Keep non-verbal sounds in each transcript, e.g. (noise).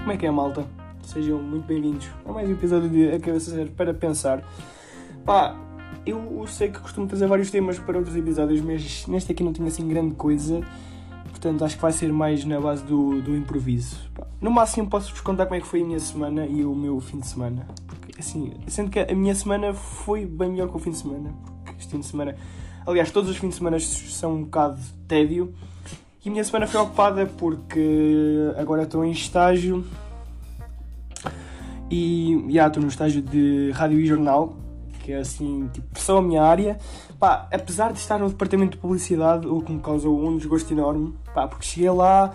Como é que é, malta? Sejam muito bem-vindos a mais um episódio de A Cabeça Zero para Pensar. Pá, eu sei que costumo trazer vários temas para outros episódios, mas neste aqui não tinha assim grande coisa, portanto acho que vai ser mais na base do, do improviso. Pá, no máximo posso-vos contar como é que foi a minha semana e o meu fim de semana. Porque, assim, sendo que a minha semana foi bem melhor que o fim de semana, porque este fim de semana, aliás, todos os fins de semana são um bocado tédio. E a minha semana foi ocupada porque agora estou em estágio e já estou no estágio de rádio e jornal, que é assim, tipo, só a minha área. Pá, apesar de estar no departamento de publicidade, o que me causou um desgosto enorme, pá, porque cheguei lá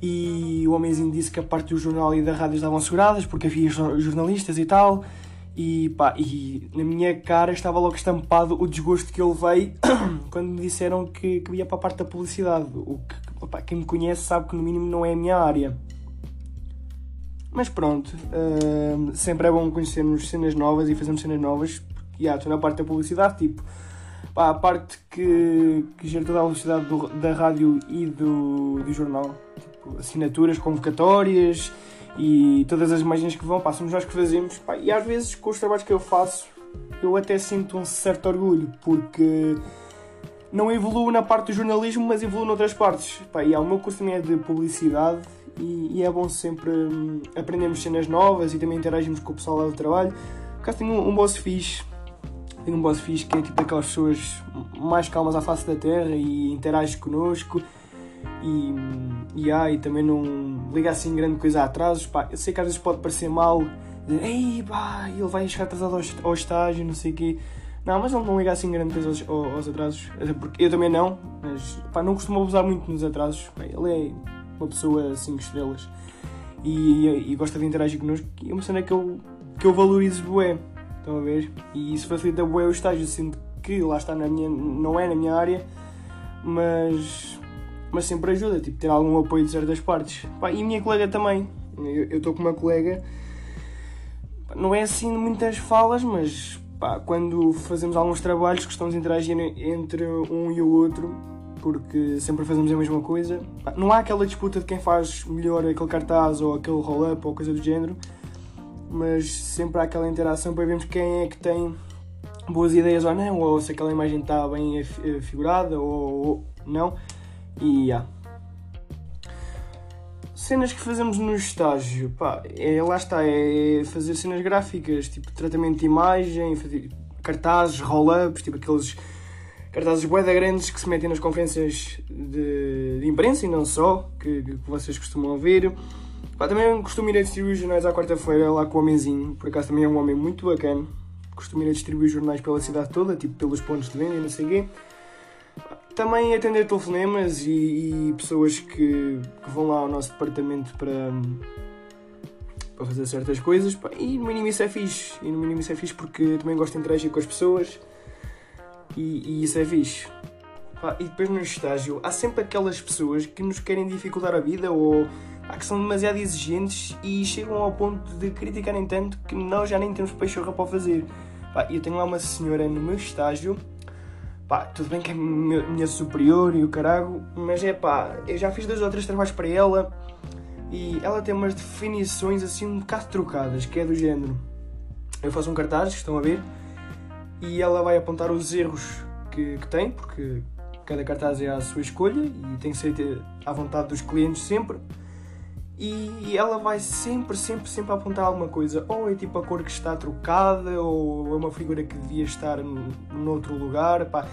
e o homenzinho disse que a parte do jornal e da rádio estavam seguradas porque havia jornalistas e tal. E pá, e na minha cara estava logo estampado o desgosto que eu levei (clears throat) quando me disseram que, que ia para a parte da publicidade. O que, quem me conhece sabe que no mínimo não é a minha área. Mas pronto, uh, sempre é bom conhecermos cenas novas e fazermos cenas novas. E yeah, estou na parte da publicidade, tipo, pá, a parte que, que gera toda a velocidade do, da rádio e do, do jornal. Tipo, assinaturas, convocatórias e todas as imagens que vão, pá, somos nós que fazemos. Pá, e às vezes, com os trabalhos que eu faço, eu até sinto um certo orgulho, porque não evoluo na parte do jornalismo, mas evoluo noutras partes. Pá, e há, o meu curso também é de publicidade e, e é bom sempre hum, aprendermos cenas novas e também interagirmos com o pessoal lá do trabalho. Por tenho um, um boss fixe, tenho um boss fixe que é tipo daquelas pessoas mais calmas à face da terra e interage connosco e, e, ah, e também não liga assim grande coisa a atrasos. Pá, eu sei que às vezes pode parecer mal, dizer, ei pá, ele vai chegar atrasado ao, ao estágio, não sei o quê. Não, mas ele não liga assim grande coisa aos, aos, atrasos, porque eu também não, mas pá, não costumo abusar muito nos atrasos. Ele é uma pessoa 5 estrelas e, e, e, gosta de interagir connosco. E é uma cena que eu, que eu valorizo bué, estão a ver? E isso facilita bué o estágio, sendo que lá está na minha, não é na minha área, mas mas sempre ajuda, tipo, ter algum apoio de certas partes. Pá, e a minha colega também. Eu estou com uma colega, não é assim muitas falas, mas pá, quando fazemos alguns trabalhos gostamos de interagir entre um e o outro, porque sempre fazemos a mesma coisa. Pá, não há aquela disputa de quem faz melhor aquele cartaz ou aquele roll-up ou coisa do género, mas sempre há aquela interação para vermos quem é que tem boas ideias ou não, ou se aquela imagem está bem figurada ou não. E yeah. Cenas que fazemos no estágio, pá, é, lá está, é fazer cenas gráficas, tipo tratamento de imagem, fazer cartazes, roll-ups, tipo aqueles cartazes boeda grandes que se metem nas conferências de, de imprensa e não só, que, que vocês costumam ouvir. Pá, também costumo ir a distribuir jornais à quarta-feira lá com o homenzinho, por acaso também é um homem muito bacana. Costumo ir a distribuir jornais pela cidade toda, tipo pelos pontos de venda e não sei o quê também atender telefonemas e, e pessoas que, que, vão lá ao nosso departamento para, para fazer certas coisas. E no mínimo isso é fixe. E no mínimo isso é fixe porque também gosto de interagir com as pessoas e, e isso é fixe. E depois no estágio há sempre aquelas pessoas que nos querem dificultar a vida ou que são demasiado exigentes e chegam ao ponto de criticarem tanto que nós já nem temos peixorra para fazer. Eu tenho lá uma senhora no meu estágio Pá, tudo bem que é minha superior e o carago, mas é pá, eu já fiz dois ou três trabalhos para ela e ela tem umas definições assim um bocado trocadas, que é do género. Eu faço um cartaz, estão a ver, e ela vai apontar os erros que, que tem, porque cada cartaz é à sua escolha e tem que ser à vontade dos clientes sempre e ela vai sempre, sempre, sempre apontar alguma coisa. Ou é tipo a cor que está trocada, ou é uma figura que devia estar noutro lugar. Pá.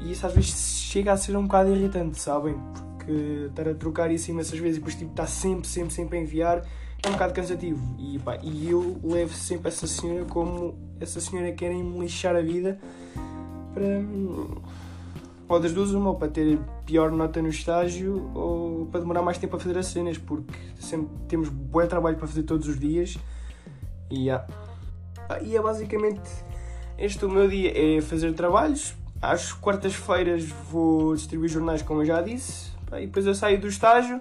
E isso às vezes chega a ser um bocado irritante, sabem? Porque estar a trocar isso imensas vezes e depois tipo, está sempre, sempre, sempre a enviar é um bocado cansativo. E, pá, e eu levo sempre essa senhora como essa senhora querem me lixar a vida para das duas, uma, ou para ter pior nota no estágio, ou para demorar mais tempo a fazer as cenas, porque sempre temos bom trabalho para fazer todos os dias. E, yeah. ah, e é basicamente este o meu dia: é fazer trabalhos. Às quartas-feiras vou distribuir jornais, como eu já disse, e depois eu saio do estágio.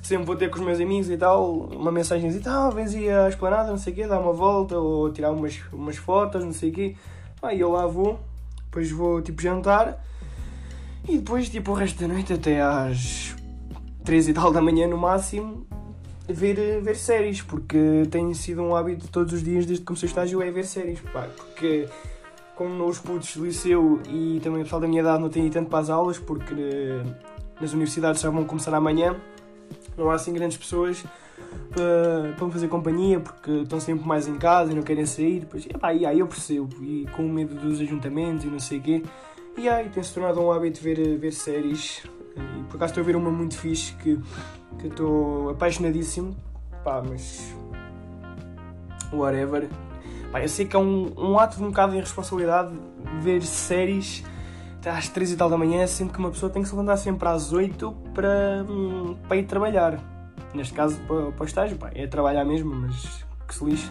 Sempre vou ter com os meus amigos e tal, uma mensagem e tal, ah, vens aí à esplanada, não sei o quê, dar uma volta, ou tirar umas, umas fotos, não sei o quê. Aí eu lá vou, depois vou tipo jantar e depois, tipo, o resto da noite até às 3 e tal da manhã no máximo, ver, ver séries, porque tem sido um hábito todos os dias desde que comecei o estágio é ver séries. Pá, porque como os putos do liceu e também o pessoal da minha idade não têm tanto para as aulas, porque eh, nas universidades já vão começar amanhã, não há assim grandes pessoas para, para me fazer companhia, porque estão sempre mais em casa e não querem sair. Depois, epá, e aí eu percebo, e com medo dos ajuntamentos e não sei o quê. E aí tem-se tornado um hábito ver, ver séries. E por acaso estou a ver uma muito fixe que, estou apaixonadíssimo. Pá, mas. Whatever. Pá, eu sei que é um, um ato de um bocado de irresponsabilidade ver séries às 3 e tal da manhã, sendo que uma pessoa tem que se levantar sempre às 8 para, hum, para ir trabalhar. Neste caso, para, para o estágio, pá, é trabalhar mesmo, mas que se lixe.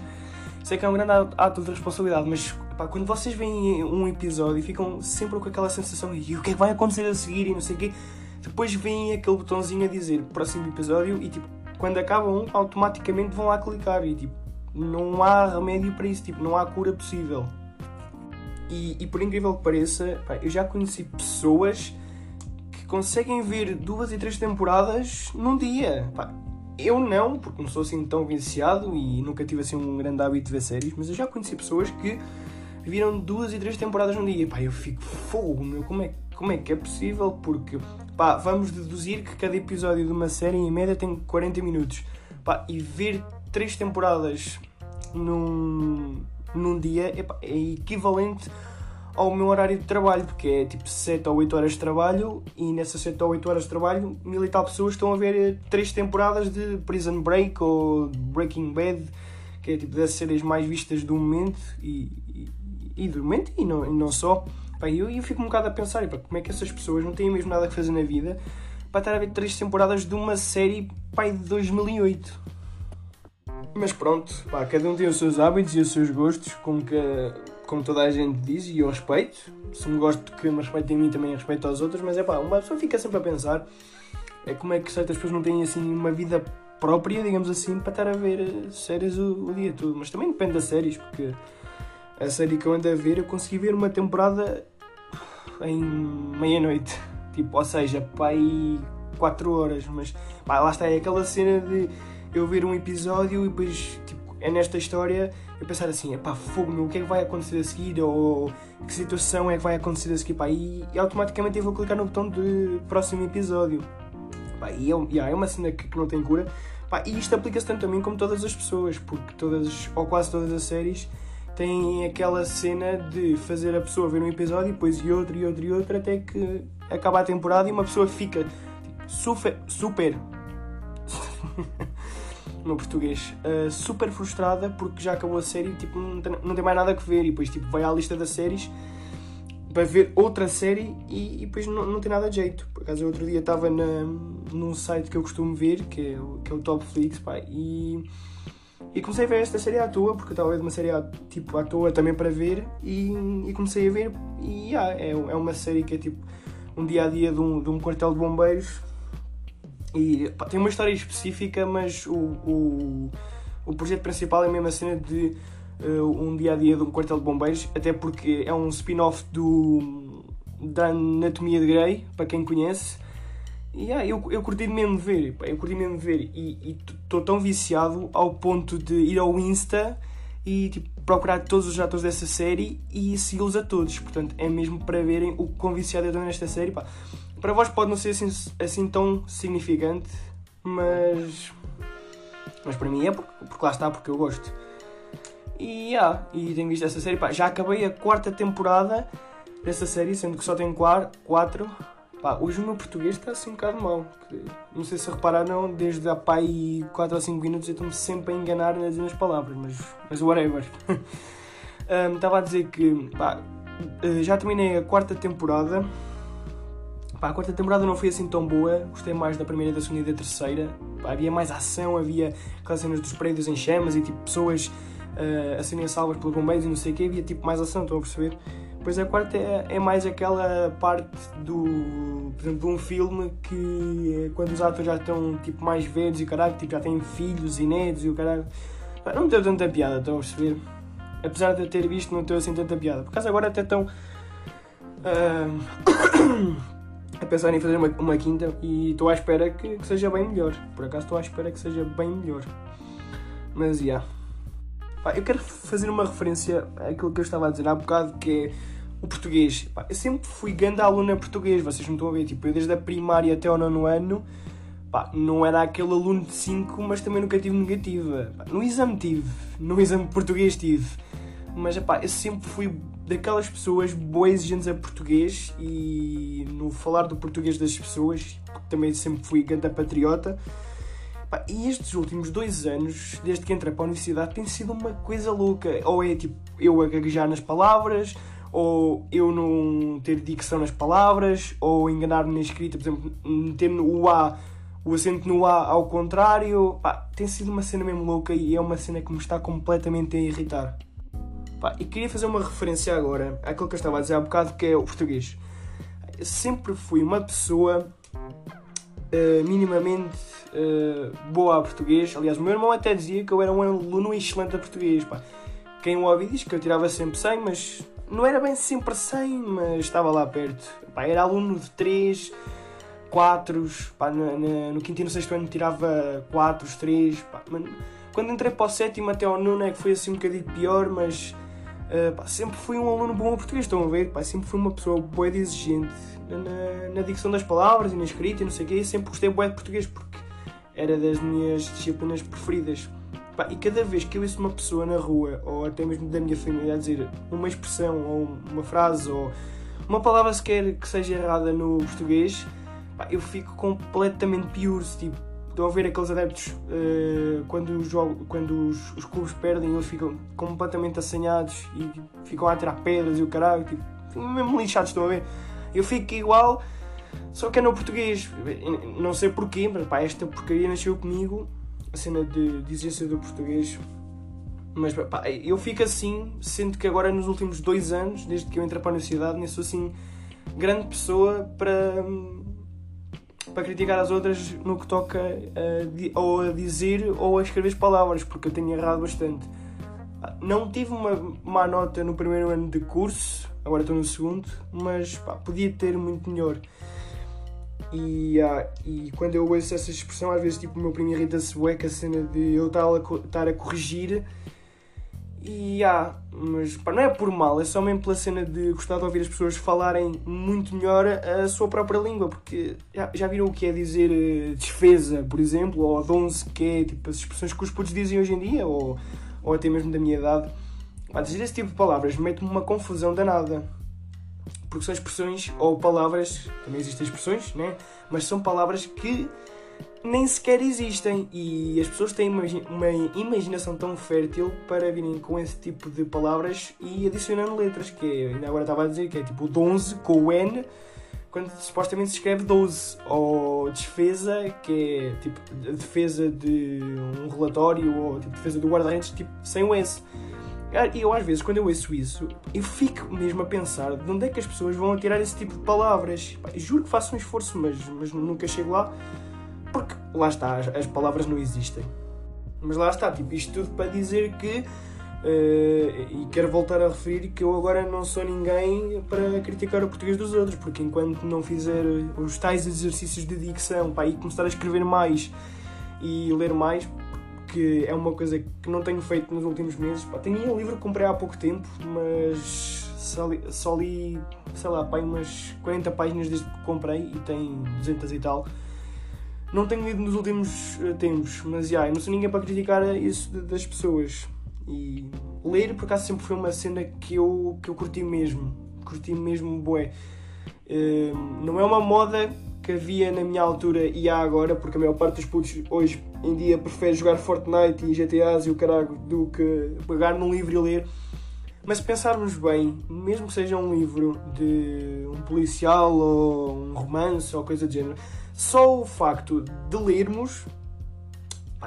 Sei que é um grande ato de responsabilidade, mas pá, quando vocês veem um episódio e ficam sempre com aquela sensação e o que é que vai acontecer a seguir e não sei o quê, depois vem aquele botãozinho a dizer próximo episódio e tipo, quando acaba um, automaticamente vão lá clicar e tipo, não há remédio para isso, tipo, não há cura possível. E, e por incrível que pareça, pá, eu já conheci pessoas que conseguem ver duas e três temporadas num dia. Pá, eu não, porque não sou assim tão viciado e nunca tive assim um grande hábito de ver séries, mas eu já conheci pessoas que viram duas e três temporadas num dia. Pá, eu fico fogo, meu, como é, como é que é possível? Porque, pá, vamos deduzir que cada episódio de uma série em média tem 40 minutos. Pá, e ver três temporadas num, num dia epá, é equivalente ao meu horário de trabalho, porque é tipo 7 ou 8 horas de trabalho e nessas 7 ou 8 horas de trabalho mil e tal pessoas estão a ver 3 temporadas de Prison Break ou Breaking Bad, que é tipo das séries mais vistas do momento e, e, e do momento e não, e não só. E eu, eu fico um bocado a pensar, epá, como é que essas pessoas não têm mesmo nada a fazer na vida para estar a ver 3 temporadas de uma série pai, de 2008. Mas pronto, pá, cada um tem os seus hábitos e os seus gostos, como, que, como toda a gente diz, e eu respeito. Se me gosto que me respeitem a mim, também respeito aos outros, mas é pá, uma pessoa fica sempre a pensar é como é que certas pessoas não têm assim uma vida própria, digamos assim, para estar a ver séries o, o dia todo. Mas também depende das séries, porque a série que eu ando a ver, eu consegui ver uma temporada em meia-noite. Tipo, ou seja, pá, aí 4 horas, mas pá, lá está, é aquela cena de eu ver um episódio e depois, é nesta história eu pensar assim, pá, fogo, meu, o que é que vai acontecer a seguir? Ou que situação é que vai acontecer a seguir? Pá, e, e automaticamente eu vou clicar no botão de próximo episódio. Pá, e é, yeah, é uma cena que, que não tem cura. Pá, e isto aplica-se tanto a mim como todas as pessoas, porque todas, ou quase todas as séries, têm aquela cena de fazer a pessoa ver um episódio, e depois e outro, e outro, e outro, até que acaba a temporada e uma pessoa fica tipo, super, super (laughs) no português, uh, super frustrada porque já acabou a série e tipo, não, tem, não tem mais nada a ver. E depois tipo, vai à lista das séries para ver outra série e, e depois não, não tem nada de jeito. Por acaso, outro dia estava num site que eu costumo ver, que é, que é o Topflix, pá, e, e comecei a ver esta série à toa, porque eu estava a ver uma série à, tipo, à toa também para ver, e, e comecei a ver, e yeah, é, é uma série que é tipo um dia a dia de um, de um quartel de bombeiros e pá, tem uma história específica, mas o, o, o projeto principal é mesmo a cena de uh, um dia a dia de um quartel de bombeiros, até porque é um spin-off do da Anatomia de Grey, para quem conhece. E ah, eu, eu curti mesmo ver, pá, eu curti mesmo ver e estou tão viciado ao ponto de ir ao Insta e tipo, procurar todos os atores dessa série e segui-los a todos. Portanto, é mesmo para verem o quão viciado eu estou nesta série. Pá. Para vós pode não ser assim, assim tão significante, mas. Mas para mim é porque, porque lá está, porque eu gosto. E, yeah, e tenho visto essa série. Pá, já acabei a quarta temporada dessa série, sendo que só tenho quatro. Pá, hoje o meu português está assim um bocado mal. Não sei se repararam, desde há pá 4 ou 5 minutos eu estou-me sempre a enganar nas, palavras, mas, mas whatever. (laughs) um, estava a dizer que pá, eh, já terminei a quarta temporada Pá, a quarta temporada não foi assim tão boa, gostei mais da primeira, da segunda e da terceira. Pá, havia mais ação, havia aquelas cenas dos prédios em chamas e tipo pessoas uh, a serem salvas pelos bombeiros e não sei o que, havia tipo mais ação, estão a perceber? Depois a quarta é, é, mais aquela parte do, por exemplo, de um filme que é quando os atores já estão tipo mais velhos e caralho, tipo, já têm filhos e netos e o caralho. Não me deu tanta piada, estão a perceber? Apesar de eu ter visto, não deu assim tanta piada. Por acaso agora até estão. Uh... (coughs) a pensar em fazer uma, uma quinta e estou à espera que, que, seja bem melhor. Por acaso estou à espera que seja bem melhor. Mas, já. Yeah. eu quero fazer uma referência àquilo que eu estava a dizer há bocado, que é o português. Pá, eu sempre fui grande aluno a português, vocês não estão a ver. Tipo, eu desde a primária até ao nono ano, pá, não era aquele aluno de 5, mas também nunca tive negativa. Pá, no exame tive, no exame português tive. Mas, pá, eu sempre fui daquelas pessoas boas exigentes a português e no falar do português das pessoas, também sempre fui grande patriota. E estes últimos dois anos, desde que entrei para a universidade, tem sido uma coisa louca. Ou é tipo eu a gaguejar nas palavras, ou eu não ter dicção nas palavras, ou enganar-me na escrita, por exemplo, meter no A, o acento no A ao contrário. Pá, tem sido uma cena mesmo louca e é uma cena que me está completamente a irritar. Pá, e queria fazer uma referência agora àquilo que eu estava a dizer há bocado, que é o português. Eu sempre fui uma pessoa uh, minimamente uh, boa a português. Aliás, o meu irmão até dizia que eu era um aluno excelente a português. Pá. Quem o ouvi diz que eu tirava sempre 100, mas não era bem sempre 100, mas estava lá perto. Pá, era aluno de 3, 4, pá, no, no, no quinto e no sexto ano tirava 4, 3. Pá, quando entrei para o sétimo até ao nono é que foi assim um bocadinho pior, mas Uh, pá, sempre fui um aluno bom a português, estão a ver? Pá, sempre fui uma pessoa boa e exigente na, na, dicção das palavras e na escrita e não sei o quê. Sempre gostei boa de português porque era das minhas disciplinas preferidas. Pá, e cada vez que eu ouço uma pessoa na rua, ou até mesmo da minha família, a dizer uma expressão, ou uma frase, ou uma palavra sequer que seja errada no português, eu fico completamente pior. Tipo, Estão a ver aqueles adeptos uh, quando, os, quando os, os, clubes perdem, eles ficam completamente assanhados e ficam a tirar pedras e o caralho, tipo, mesmo lixados, estão a ver? Eu fico igual, só que é no português. Não sei porquê, mas pá, esta porcaria nasceu comigo, a cena de, de exigência do português. Mas pá, eu fico assim, sendo que agora nos últimos dois anos, desde que eu entrei para a universidade, nem sou assim grande pessoa para para criticar as outras no que toca a, ou a dizer ou a escrever as palavras, porque eu tenho errado bastante. Não tive uma má nota no primeiro ano de curso, agora estou no segundo, mas pá, podia ter muito melhor. E, ah, e quando eu ouço essa expressão, às vezes tipo, o meu primo irrita-se a cena de eu estar a, estar a corrigir e há, mas pá, não é por mal, é só mesmo pela cena de gostar de ouvir as pessoas falarem muito melhor a sua própria língua, porque já, já viram o que é dizer uh, desfeza, por exemplo, ou donze, que é tipo as expressões que os putos dizem hoje em dia, ou, ou até mesmo da minha idade. Pá, dizer esse tipo de palavras mete-me uma confusão danada. Porque são expressões ou palavras, também existem expressões, né? Mas são palavras que nem sequer existem e as pessoas têm uma, uma imaginação tão fértil para virem com esse tipo de palavras e adicionando letras, que é, ainda agora estava a dizer que é tipo 11 com o N, quando supostamente se escreve 12, ou defesa, que é tipo defesa de um relatório, ou tipo, defesa do guarda-redes, tipo sem o S. E eu às vezes, quando eu ouço isso, eu fico mesmo a pensar de onde é que as pessoas vão tirar esse tipo de palavras. Juro que faço um esforço, mas, mas nunca chego lá. Porque lá está, as, as palavras não existem. Mas lá está, tipo, isto tudo para dizer que Uh, e quero voltar a referir que eu agora não sou ninguém para criticar o português dos outros, porque enquanto não fizer os tais exercícios de dicção pá, e começar a escrever mais e ler mais, que é uma coisa que não tenho feito nos últimos meses, pá, tenho um livro que comprei há pouco tempo, mas só li, só li sei lá, pá, umas 40 páginas desde que comprei e tem 200 e tal. Não tenho lido nos últimos uh, tempos, mas já, yeah, não sou ninguém para criticar isso das pessoas. E ler, por acaso, sempre foi uma cena que eu, que eu curti mesmo. Curti mesmo, bué. Uh, não é uma moda que havia na minha altura e há agora, porque a maior parte dos putos hoje em dia prefere jogar Fortnite e GTAs e o caralho do que pegar num livro e ler. Mas se pensarmos bem, mesmo que seja um livro de um policial ou um romance ou coisa do género, só o facto de lermos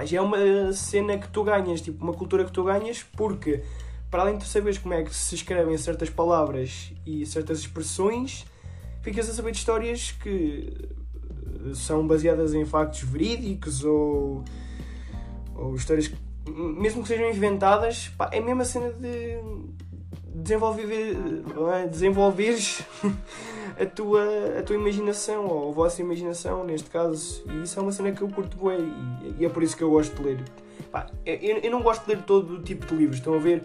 já é uma cena que tu ganhas, tipo, uma cultura que tu ganhas, porque para além de saberes como é que se escrevem certas palavras e certas expressões, ficas a saber de histórias que são baseadas em factos verídicos ou, ou histórias que, mesmo que sejam inventadas, pá, é a mesma cena de desenvolver, é? desenvolveres (laughs) a tua, a tua imaginação, ou a vossa imaginação, neste caso. E isso é uma cena que eu curto bem, e é por isso que eu gosto de ler. Pá, eu, eu não gosto de ler todo o tipo de livros, estão a ver?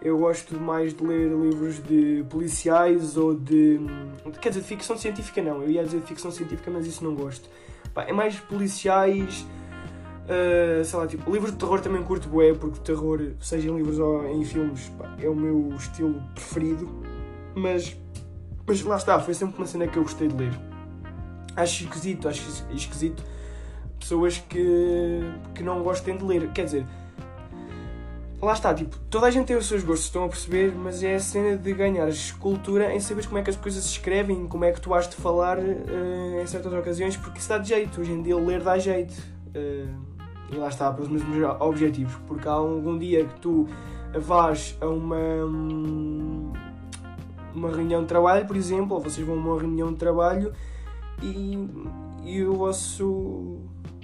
Eu gosto mais de ler livros de policiais ou de. Quer dizer, de ficção científica não. Eu ia dizer de ficção científica, mas isso não gosto. Pá, é mais policiais. Uh, sei lá, tipo, livros de terror também curto bué, porque terror, seja em livros ou em filmes, pá, é o meu estilo preferido. Mas, mas lá está, foi sempre uma cena que eu gostei de ler. Acho esquisito, acho esquisito pessoas que, que não gostem de ler. Quer dizer, lá está, tipo, toda a gente tem os seus gostos, estão a perceber, mas é a cena de ganhar cultura em saber como é que as coisas se escrevem, como é que tu has de falar uh, em certas ocasiões, porque isso dá de jeito. Hoje em dia ler dá jeito. Uh, e lá está, pelos mesmos objetivos, porque há algum dia que tu vás a uma. uma reunião de trabalho, por exemplo, ou vocês vão a uma reunião de trabalho e, e o vosso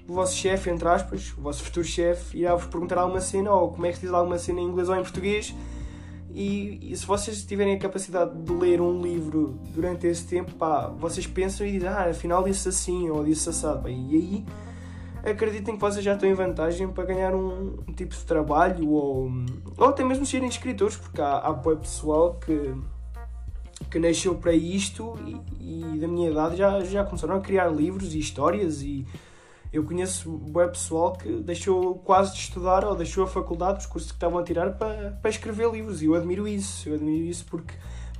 o vosso chefe, entre aspas, o vosso futuro chefe, irá-vos perguntar alguma cena, ou como é que se diz alguma cena em inglês ou em português, e, e, se vocês tiverem a capacidade de ler um livro durante esse tempo, pá, vocês pensam e dizem, ah, afinal disse assim, ou disse assado, e aí acreditem que vocês já estão em vantagem para ganhar um, tipo de trabalho, ou, ou até mesmo serem escritores, porque há, há pessoal que que nasceu para isto e, e, da minha idade já, já começaram a criar livros e histórias e eu conheço web pessoal que deixou quase de estudar ou deixou a faculdade, os cursos que estavam a tirar, para, para escrever livros. E eu admiro isso. Eu admiro isso porque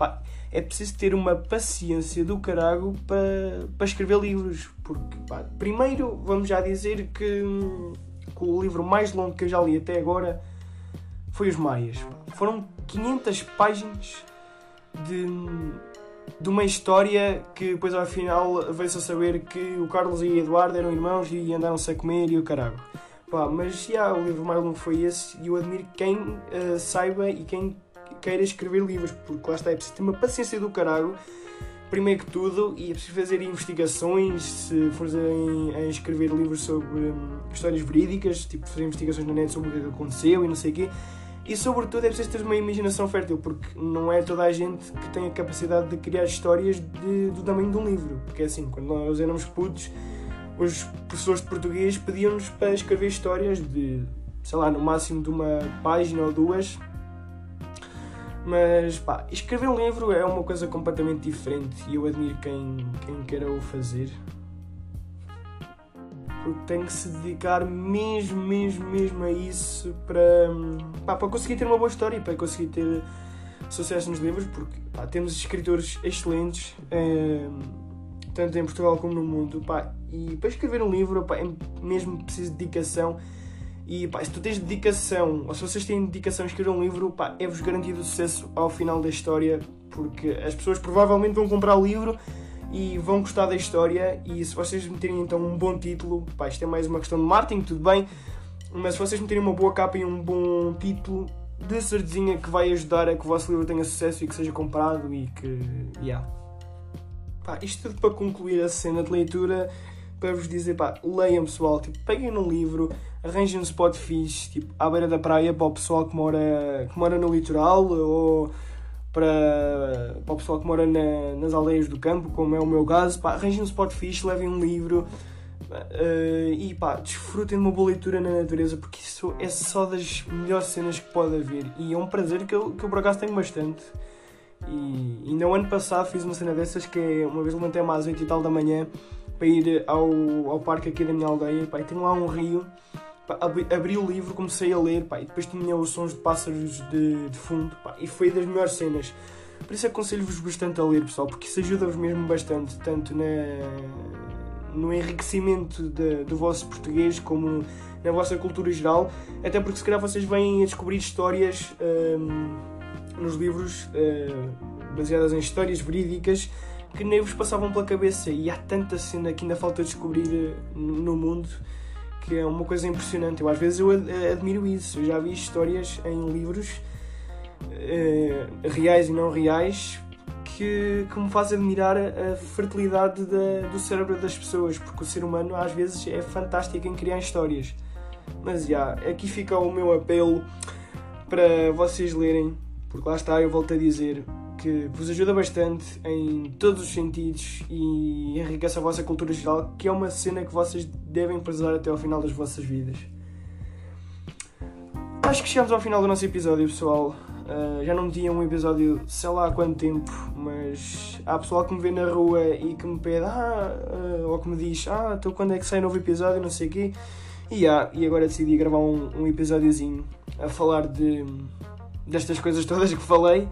pá, é preciso ter uma paciência do carago para, para escrever livros. Porque, pá, primeiro, vamos já dizer que, que o livro mais longo que eu já li até agora foi Os Maias. Foram 500 páginas de de uma história que depois ao final veio-se a saber que o Carlos e Eduardo eram irmãos e andaram-se a comer e o caralho. Pá, mas já o livro mais longo foi esse e eu admiro quem uh, saiba e quem queira escrever livros, porque lá está, é preciso ter uma paciência do caralho, primeiro que tudo, e é preciso fazer investigações, se fores a, a escrever livros sobre um, histórias verídicas, tipo fazer investigações na net sobre o que aconteceu e não sei o quê e sobretudo é preciso ter uma imaginação fértil, porque não é toda a gente que tem a capacidade de criar histórias de, do tamanho de um livro. Porque é assim, quando nós éramos putos, os professores de português pediam-nos para escrever histórias de, sei lá, no máximo de uma página ou duas. Mas pá, escrever um livro é uma coisa completamente diferente e eu admiro quem, quem queira o fazer porque tem que se dedicar mesmo, mesmo, mesmo a isso para, pá, para conseguir ter uma boa história e para conseguir ter sucesso nos livros, porque pá, temos escritores excelentes, é, tanto em Portugal como no mundo, pá, e para escrever um livro pá, é mesmo preciso de dedicação. E pá, se tu tens dedicação, ou se vocês têm dedicação a escrever um livro, pá, é-vos garantido sucesso ao final da história, porque as pessoas provavelmente vão comprar o livro e vão gostar da história. E se vocês meterem então um bom título, pá, isto é mais uma questão de marketing, tudo bem, mas se vocês meterem uma boa capa e um bom título, de certezinha que vai ajudar a que o vosso livro tenha sucesso e que seja comprado e que. Yeah. Pá, isto tudo para concluir a cena de leitura, para vos dizer, pá, leiam pessoal, tipo, peguem num livro, arranjem um spot fixe, tipo, à beira da praia para o pessoal que mora, que mora no litoral ou para, para o pessoal que mora na, nas aldeias do campo, como é o meu caso, pá, arranjem um spot fixe, levem um livro uh, e pá, desfrutem de uma boa leitura na natureza, porque isso é só das melhores cenas que pode haver e é um prazer que eu, que eu por acaso tenho bastante. E ainda o ano passado fiz uma cena dessas que é uma vez levantei-me às 8 e tal da manhã para ir ao, ao parque aqui da minha aldeia, pá, e lá um rio abri o livro, comecei a ler, pá, e depois tinha os sons de pássaros de, de fundo, pá, e foi das melhores cenas. Por isso aconselho-vos bastante a ler, pessoal, porque isso ajuda-vos mesmo bastante, tanto na, no enriquecimento de, do vosso português como na vossa cultura geral, até porque se calhar vocês vêm a descobrir histórias hum, nos livros hum, baseadas em histórias verídicas que nem vos passavam pela cabeça e há tanta cena que ainda falta descobrir no mundo que é uma coisa impressionante. Eu às vezes eu admiro isso. Eu já vi histórias em livros uh, reais e não reais que, que me faz admirar a fertilidade da, do cérebro das pessoas, porque o ser humano às vezes é fantástico em criar histórias. Mas já, aqui fica o meu apelo para vocês lerem, porque lá está, eu volto a dizer que vos ajuda bastante em todos os sentidos e enriquece a vossa cultura geral, que é uma cena que vocês devem prezar até ao final das vossas vidas. Acho que chegamos ao final do nosso episódio, pessoal. Uh, já não tinha um episódio sei lá há quanto tempo, mas há pessoal que me vê na rua e que me pede, ah, uh, ou que me diz, ah, então quando é que sai novo episódio, não sei o quê. E, ah, e agora decidi gravar um, um episódiozinho a falar de, destas coisas todas que falei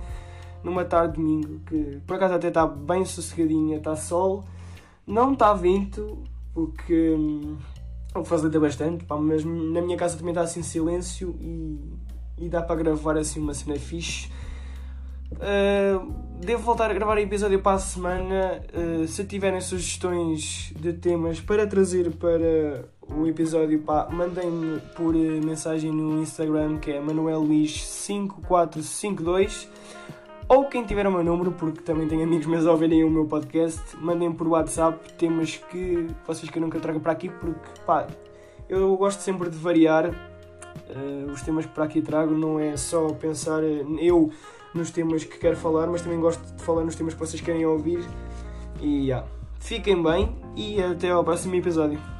numa tarde de domingo, que por acaso até está bem sossegadinha, está sol, não está vento, hum, o que facilita bastante, pá, mas na minha casa também está assim silêncio e, e dá para gravar assim uma cena fixe. Uh, devo voltar a gravar episódio para a semana. Uh, se tiverem sugestões de temas para trazer para o episódio, mandem-me por uh, mensagem no Instagram que é manuelluís5452 ou quem tiver o meu número, porque também tenho amigos meus a ouvirem o meu podcast, mandem por WhatsApp temas que vocês queiram que eu traga para aqui, porque pá, eu gosto sempre de variar uh, os temas que para aqui trago, não é só pensar eu nos temas que quero falar, mas também gosto de falar nos temas que vocês querem ouvir. E yeah. fiquem bem e até ao próximo episódio.